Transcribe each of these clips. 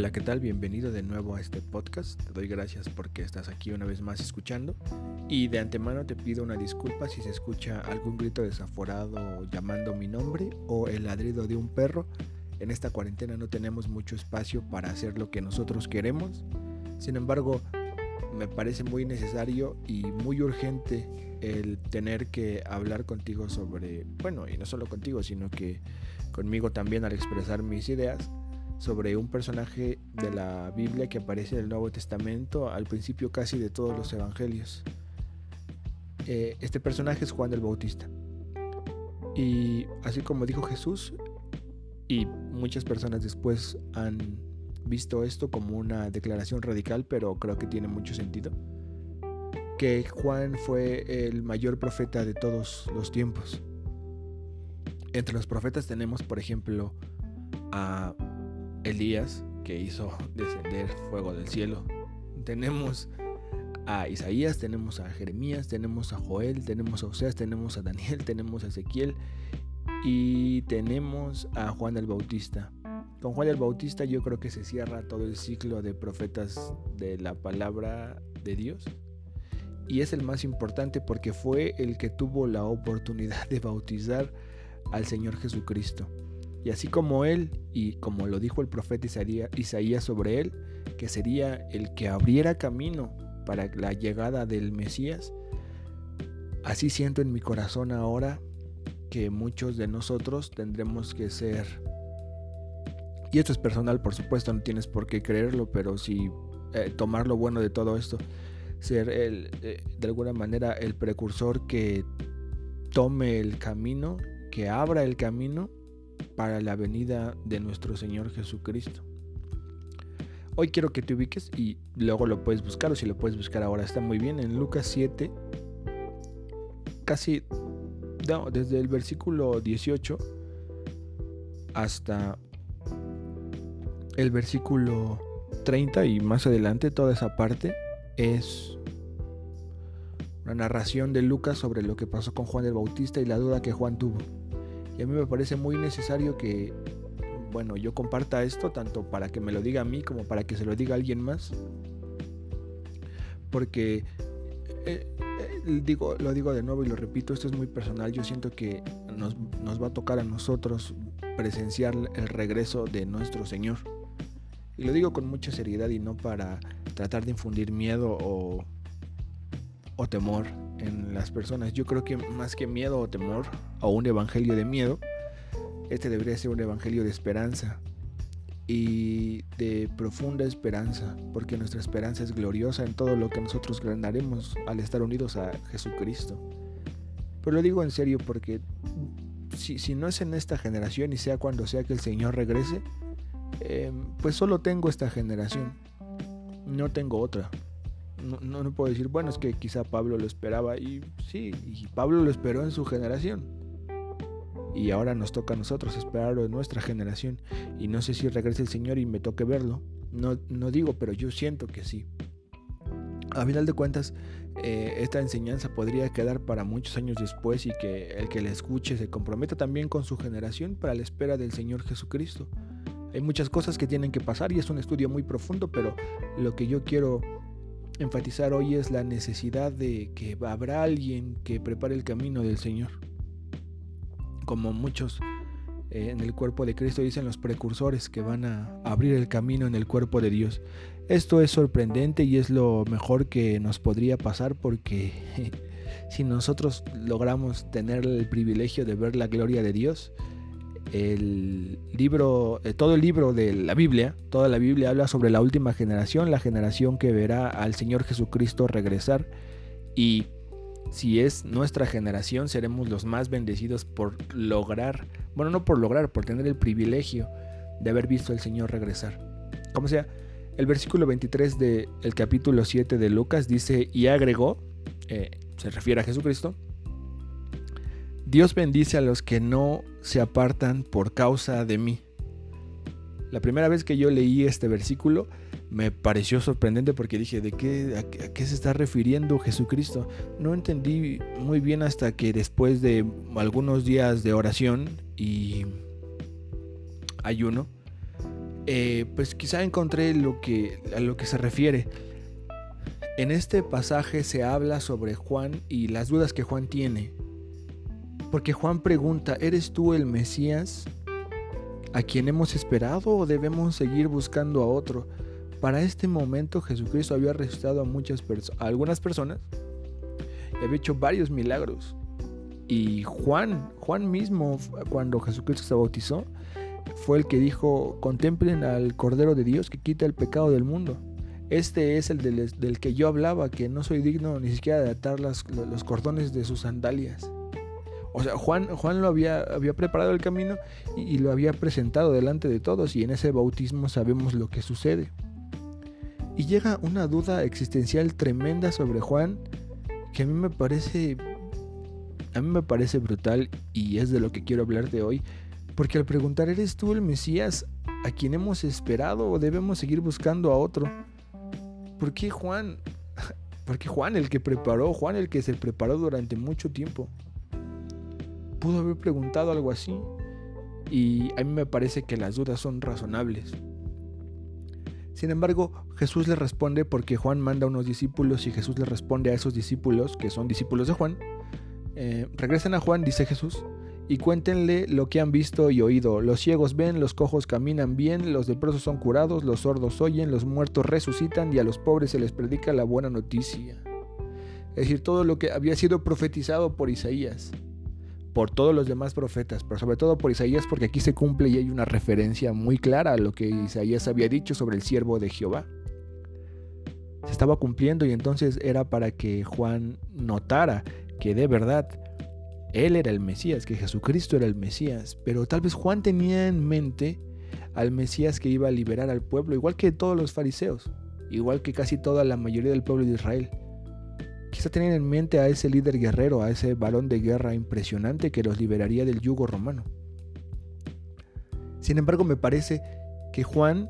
Hola, ¿qué tal? Bienvenido de nuevo a este podcast. Te doy gracias porque estás aquí una vez más escuchando. Y de antemano te pido una disculpa si se escucha algún grito desaforado llamando mi nombre o el ladrido de un perro. En esta cuarentena no tenemos mucho espacio para hacer lo que nosotros queremos. Sin embargo, me parece muy necesario y muy urgente el tener que hablar contigo sobre, bueno, y no solo contigo, sino que conmigo también al expresar mis ideas sobre un personaje de la Biblia que aparece en el Nuevo Testamento al principio casi de todos los evangelios. Eh, este personaje es Juan el Bautista. Y así como dijo Jesús, y muchas personas después han visto esto como una declaración radical, pero creo que tiene mucho sentido, que Juan fue el mayor profeta de todos los tiempos. Entre los profetas tenemos, por ejemplo, a Elías, que hizo descender fuego del cielo. Tenemos a Isaías, tenemos a Jeremías, tenemos a Joel, tenemos a Oseas, tenemos a Daniel, tenemos a Ezequiel y tenemos a Juan el Bautista. Con Juan el Bautista yo creo que se cierra todo el ciclo de profetas de la palabra de Dios. Y es el más importante porque fue el que tuvo la oportunidad de bautizar al Señor Jesucristo. Y así como él, y como lo dijo el profeta Isaías sobre él, que sería el que abriera camino para la llegada del Mesías, así siento en mi corazón ahora que muchos de nosotros tendremos que ser, y esto es personal por supuesto, no tienes por qué creerlo, pero si eh, tomar lo bueno de todo esto, ser el, eh, de alguna manera el precursor que tome el camino, que abra el camino para la venida de nuestro Señor Jesucristo. Hoy quiero que te ubiques y luego lo puedes buscar o si lo puedes buscar ahora está muy bien en Lucas 7, casi desde el versículo 18 hasta el versículo 30 y más adelante toda esa parte es una narración de Lucas sobre lo que pasó con Juan el Bautista y la duda que Juan tuvo. Y a mí me parece muy necesario que, bueno, yo comparta esto tanto para que me lo diga a mí como para que se lo diga a alguien más. Porque, eh, eh, digo, lo digo de nuevo y lo repito, esto es muy personal. Yo siento que nos, nos va a tocar a nosotros presenciar el regreso de nuestro Señor. Y lo digo con mucha seriedad y no para tratar de infundir miedo o, o temor en las personas. Yo creo que más que miedo o temor o un evangelio de miedo, este debería ser un evangelio de esperanza y de profunda esperanza, porque nuestra esperanza es gloriosa en todo lo que nosotros ganaremos al estar unidos a Jesucristo. Pero lo digo en serio porque si, si no es en esta generación y sea cuando sea que el Señor regrese, eh, pues solo tengo esta generación, no tengo otra no, no, puedo decir, bueno, es que quizá Pablo lo esperaba y sí, Pablo lo esperó en su generación. Y ahora nos toca a nosotros esperarlo en nuestra generación. Y no sé si regrese el Señor y me toque verlo. No, no digo, pero yo siento que sí. A final de cuentas, eh, esta enseñanza podría quedar para muchos años después y que el que la escuche se comprometa también con su generación para la espera del Señor Jesucristo. Hay muchas cosas que tienen que pasar y es un estudio muy profundo, pero lo que yo quiero enfatizar hoy es la necesidad de que habrá alguien que prepare el camino del Señor. Como muchos eh, en el cuerpo de Cristo dicen los precursores que van a abrir el camino en el cuerpo de Dios. Esto es sorprendente y es lo mejor que nos podría pasar porque si nosotros logramos tener el privilegio de ver la gloria de Dios, el libro, eh, todo el libro de la Biblia, toda la Biblia habla sobre la última generación, la generación que verá al Señor Jesucristo regresar y si es nuestra generación seremos los más bendecidos por lograr, bueno, no por lograr, por tener el privilegio de haber visto al Señor regresar. Como sea, el versículo 23 del capítulo 7 de Lucas dice, y agregó, eh, se refiere a Jesucristo, Dios bendice a los que no se apartan por causa de mí. La primera vez que yo leí este versículo me pareció sorprendente porque dije, ¿de qué, a, qué se está refiriendo Jesucristo? No entendí muy bien hasta que después de algunos días de oración y ayuno, eh, pues quizá encontré lo que, a lo que se refiere. En este pasaje se habla sobre Juan y las dudas que Juan tiene. Porque Juan pregunta, ¿eres tú el Mesías a quien hemos esperado o debemos seguir buscando a otro? Para este momento Jesucristo había resucitado a muchas personas, algunas personas y había hecho varios milagros. Y Juan, Juan mismo, cuando Jesucristo se bautizó, fue el que dijo, contemplen al Cordero de Dios que quita el pecado del mundo. Este es el del, que yo hablaba, que no soy digno ni siquiera de atar los cordones de sus sandalias. O sea, Juan, Juan lo había, había preparado el camino y, lo había presentado delante de todos y en ese bautismo sabemos lo que sucede. Y llega una duda existencial tremenda sobre Juan que a mí me parece a mí me parece brutal y es de lo que quiero hablar de hoy, porque al preguntar ¿eres tú el Mesías a quien hemos esperado o debemos seguir buscando a otro? ¿Por qué Juan? Porque Juan el que preparó, Juan el que se preparó durante mucho tiempo pudo haber preguntado algo así. Y a mí me parece que las dudas son razonables. Sin embargo, Jesús le responde porque Juan manda a unos discípulos y Jesús le responde a esos discípulos, que son discípulos de Juan. Eh, regresen a Juan, dice Jesús, y cuéntenle lo que han visto y oído. Los ciegos ven, los cojos caminan bien, los leprosos son curados, los sordos oyen, los muertos resucitan y a los pobres se les predica la buena noticia. Es decir, todo lo que había sido profetizado por Isaías por todos los demás profetas, pero sobre todo por Isaías, porque aquí se cumple y hay una referencia muy clara a lo que Isaías había dicho sobre el siervo de Jehová. Se estaba cumpliendo y entonces era para que Juan notara que de verdad él era el Mesías, que Jesucristo era el Mesías, pero tal vez Juan tenía en mente al Mesías que iba a liberar al pueblo, igual que todos los fariseos, igual que casi toda la mayoría del pueblo de Israel. Quizá tenían en mente a ese líder guerrero, a ese varón de guerra impresionante que los liberaría del yugo romano. Sin embargo, me parece que Juan,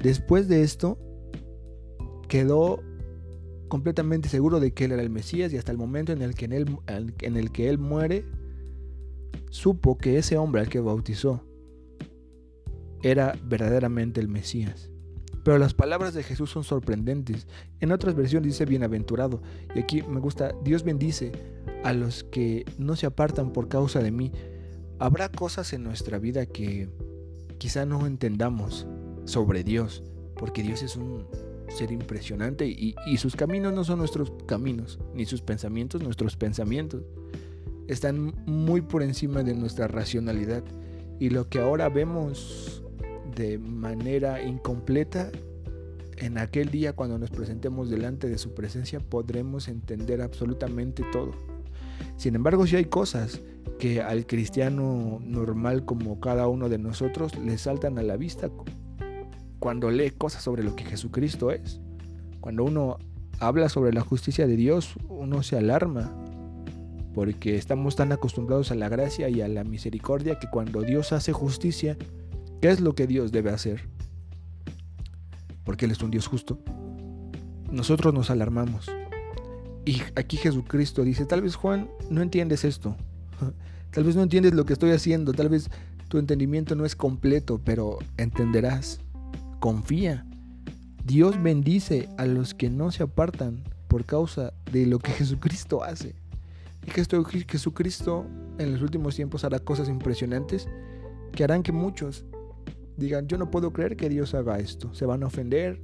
después de esto, quedó completamente seguro de que él era el Mesías y hasta el momento en el en el que él muere, supo que ese hombre al que bautizó era verdaderamente el Mesías. Pero las palabras de Jesús son sorprendentes. En otras versiones dice bienaventurado. Y aquí me gusta, Dios bendice a los que no se apartan por causa de mí. Habrá cosas en nuestra vida que quizá no entendamos sobre Dios, porque Dios es un ser impresionante y, y sus caminos no son nuestros caminos, ni sus pensamientos nuestros pensamientos. Están muy por encima de nuestra racionalidad. Y lo que ahora vemos de manera incompleta, en aquel día cuando nos presentemos delante de su presencia podremos entender absolutamente todo. Sin embargo, si hay cosas que al cristiano normal como cada uno de nosotros le saltan a la vista cuando lee cosas sobre lo que Jesucristo es. Cuando uno habla sobre la justicia de Dios, uno se alarma porque estamos tan acostumbrados a la gracia y a la misericordia que cuando Dios hace justicia, ¿Qué es lo que Dios debe hacer? Porque Él es un Dios justo. Nosotros nos alarmamos. Y aquí Jesucristo dice, tal vez Juan, no entiendes esto. Tal vez no entiendes lo que estoy haciendo. Tal vez tu entendimiento no es completo, pero entenderás. Confía. Dios bendice a los que no se apartan por causa de lo que Jesucristo hace. Y que Jesucristo en los últimos tiempos hará cosas impresionantes que harán que muchos digan, yo no puedo creer que Dios haga esto. Se van a ofender,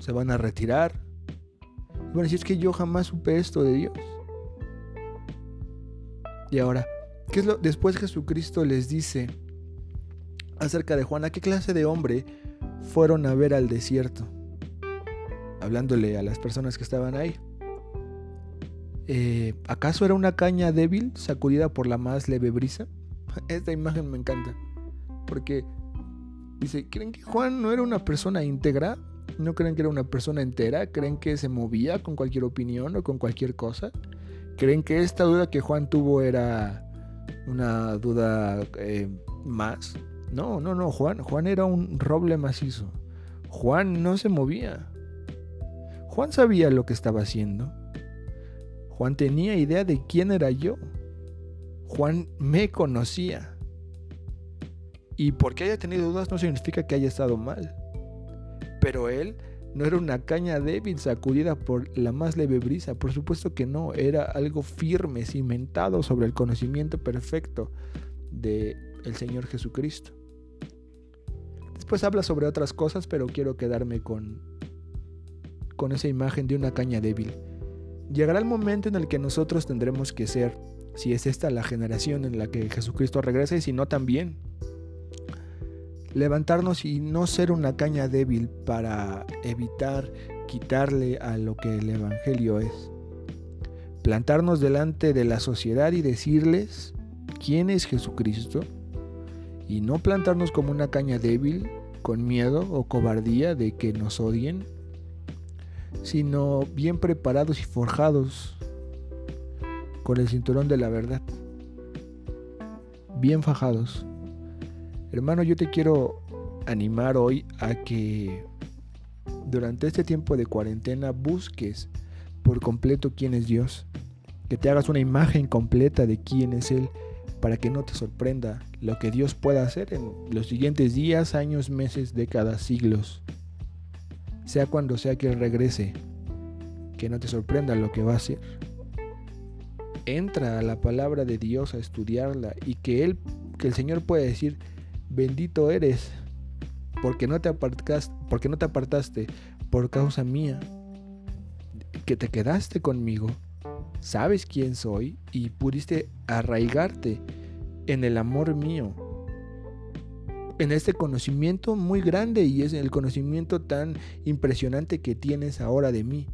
se van a retirar. Bueno, si es que yo jamás supe esto de Dios. Y ahora, ¿qué es lo? Después Jesucristo les dice acerca de Juan, ¿a qué clase de hombre fueron a ver al desierto? Hablándole a las personas que estaban ahí. Eh, ¿Acaso era una caña débil sacudida por la más leve brisa? Esta imagen me encanta. Porque Dice, ¿creen que Juan no era una persona íntegra? ¿No creen que era una persona entera? ¿Creen que se movía con cualquier opinión o con cualquier cosa? ¿Creen que esta duda que Juan tuvo era una duda eh, más? No, no, no, Juan, Juan era un roble macizo. Juan no se movía. Juan sabía lo que estaba haciendo. Juan tenía idea de quién era yo. Juan me conocía. Y porque haya tenido dudas no significa que haya estado mal. Pero él no era una caña débil sacudida por la más leve brisa. Por supuesto que no. Era algo firme, cimentado sobre el conocimiento perfecto de el Señor Jesucristo. Después habla sobre otras cosas, pero quiero quedarme con, con esa imagen de una caña débil. Llegará el momento en el que nosotros tendremos que ser, si es esta la generación en la que Jesucristo regresa y si no también, levantarnos y no ser una caña débil para evitar quitarle a lo que el Evangelio es. Plantarnos delante de la sociedad y decirles quién es Jesucristo y no plantarnos como una caña débil con miedo o cobardía de que nos odien, sino bien preparados y forjados con el cinturón de la verdad, bien fajados. Hermano, yo te quiero animar hoy a que durante este tiempo de cuarentena busques por completo quién es Dios, que te hagas una imagen completa de quién es Él para que no te sorprenda lo que Dios pueda hacer en los siguientes días, años, meses, décadas, siglos. Sea cuando sea que Él regrese, que no te sorprenda lo que va a hacer. Entra a la palabra de Dios a estudiarla y que Él, que el Señor puede decir, bendito eres, porque no te apartaste, porque no te apartaste por causa mía, que te quedaste conmigo sabes quién soy y pudiste arraigarte en el amor mío, en este conocimiento muy grande y es el conocimiento tan impresionante que tienes ahora de mí.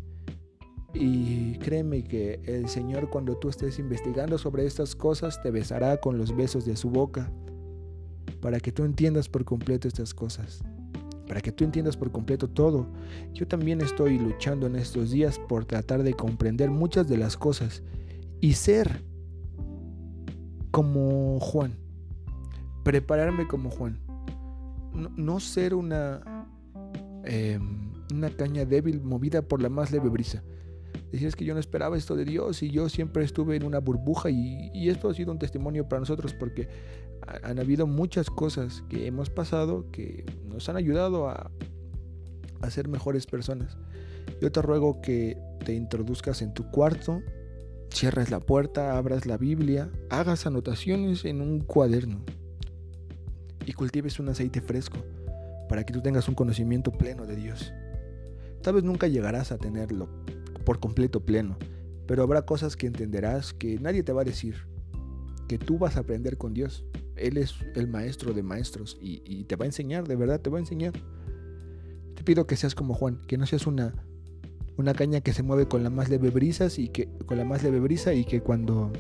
Y créeme que el Señor cuando tú estés investigando sobre estas cosas te besará con los besos de su boca para que tú entiendas por completo estas cosas para que tú entiendas por completo todo. Yo también estoy luchando en estos días por tratar de comprender muchas de las cosas y ser como Juan, prepararme como Juan, no, ser una, em, una caña débil movida por la más leve brisa. Decías que yo no esperaba esto de Dios y yo siempre estuve en una burbuja y esto ha sido un testimonio para nosotros porque han habido muchas cosas que hemos pasado que nos han ayudado a, a ser mejores personas. Yo te ruego que te introduzcas en tu cuarto, cierres la puerta, abras la Biblia, hagas anotaciones en un cuaderno y cultives un aceite fresco para que tú tengas un conocimiento pleno de Dios. Tal vez nunca llegarás a tenerlo por completo pleno, pero habrá cosas que entenderás que nadie te va a decir, que tú vas a aprender con Dios. Él es el maestro de maestros y, te va a enseñar, de verdad te va a enseñar. Te pido que seas como Juan, que no seas una, una caña que se mueve con la más leve brisa y que con la más leve brisa y que cuando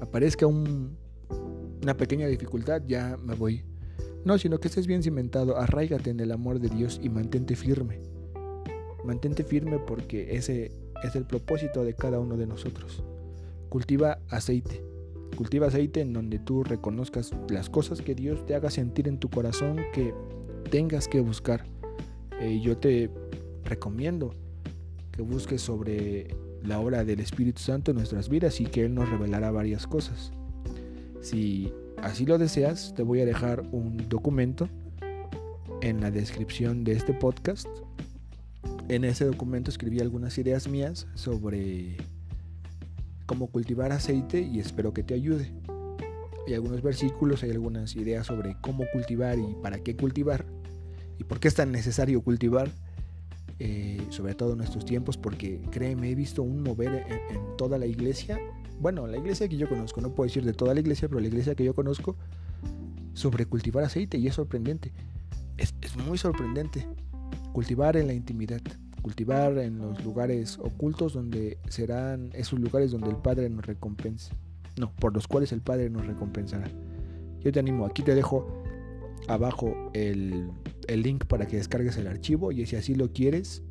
aparezca un, una pequeña dificultad ya me voy. No, sino que estés bien cimentado, arraigate en el amor de Dios y mantente firme. Mantente firme porque ese es el propósito de cada uno de nosotros. Cultiva aceite Cultiva aceite en donde tú reconozcas las cosas que Dios te haga sentir en tu corazón que tengas que buscar. Eh, yo te recomiendo que busques sobre la obra del Espíritu Santo en nuestras vidas y que Él nos revelará varias cosas. Si así lo deseas, te voy a dejar un documento en la descripción de este podcast. En ese documento escribí algunas ideas mías sobre cómo cultivar aceite y espero que te ayude. Hay algunos versículos, hay algunas ideas sobre cómo cultivar y para qué cultivar y por qué es tan necesario cultivar, eh, sobre todo en estos tiempos, porque créeme, he visto un mover en, toda la iglesia, bueno, la iglesia que yo conozco, no puedo decir de toda la iglesia, pero la iglesia que yo conozco, sobre cultivar aceite y es sorprendente, es, es muy sorprendente cultivar en la intimidad cultivar en los lugares ocultos donde serán esos lugares donde el Padre nos recompensa. No, por los cuales el Padre nos recompensará. Yo te animo, aquí te dejo abajo el, link para que descargues el archivo y si así lo quieres,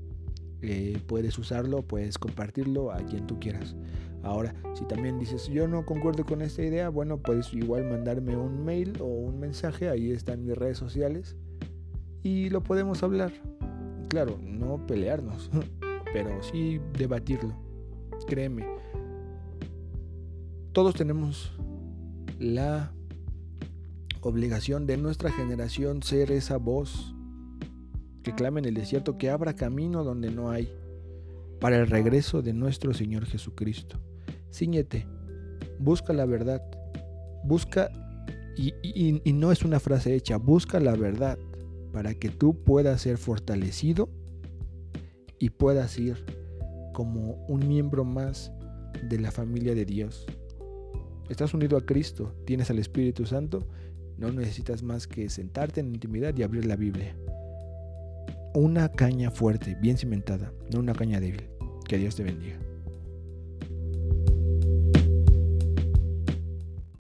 eh, puedes usarlo, puedes compartirlo a quien tú quieras. Ahora, si también dices yo no concuerdo con esta idea, bueno, puedes igual mandarme un mail o un mensaje, ahí están mis redes sociales y lo podemos hablar claro, no pelearnos, pero sí debatirlo. Créeme, todos tenemos la obligación de nuestra generación ser esa voz que clame en el desierto, que abra camino donde no hay, para el regreso de nuestro Señor Jesucristo. Cíñete, busca la verdad, busca, y, y no es una frase hecha, busca la verdad para que tú puedas ser fortalecido y puedas ir como un miembro más de la familia de Dios. Estás unido a Cristo, tienes al Espíritu Santo, no necesitas más que sentarte en intimidad y abrir la Biblia. Una caña fuerte, bien cimentada, no una caña débil. Que Dios te bendiga.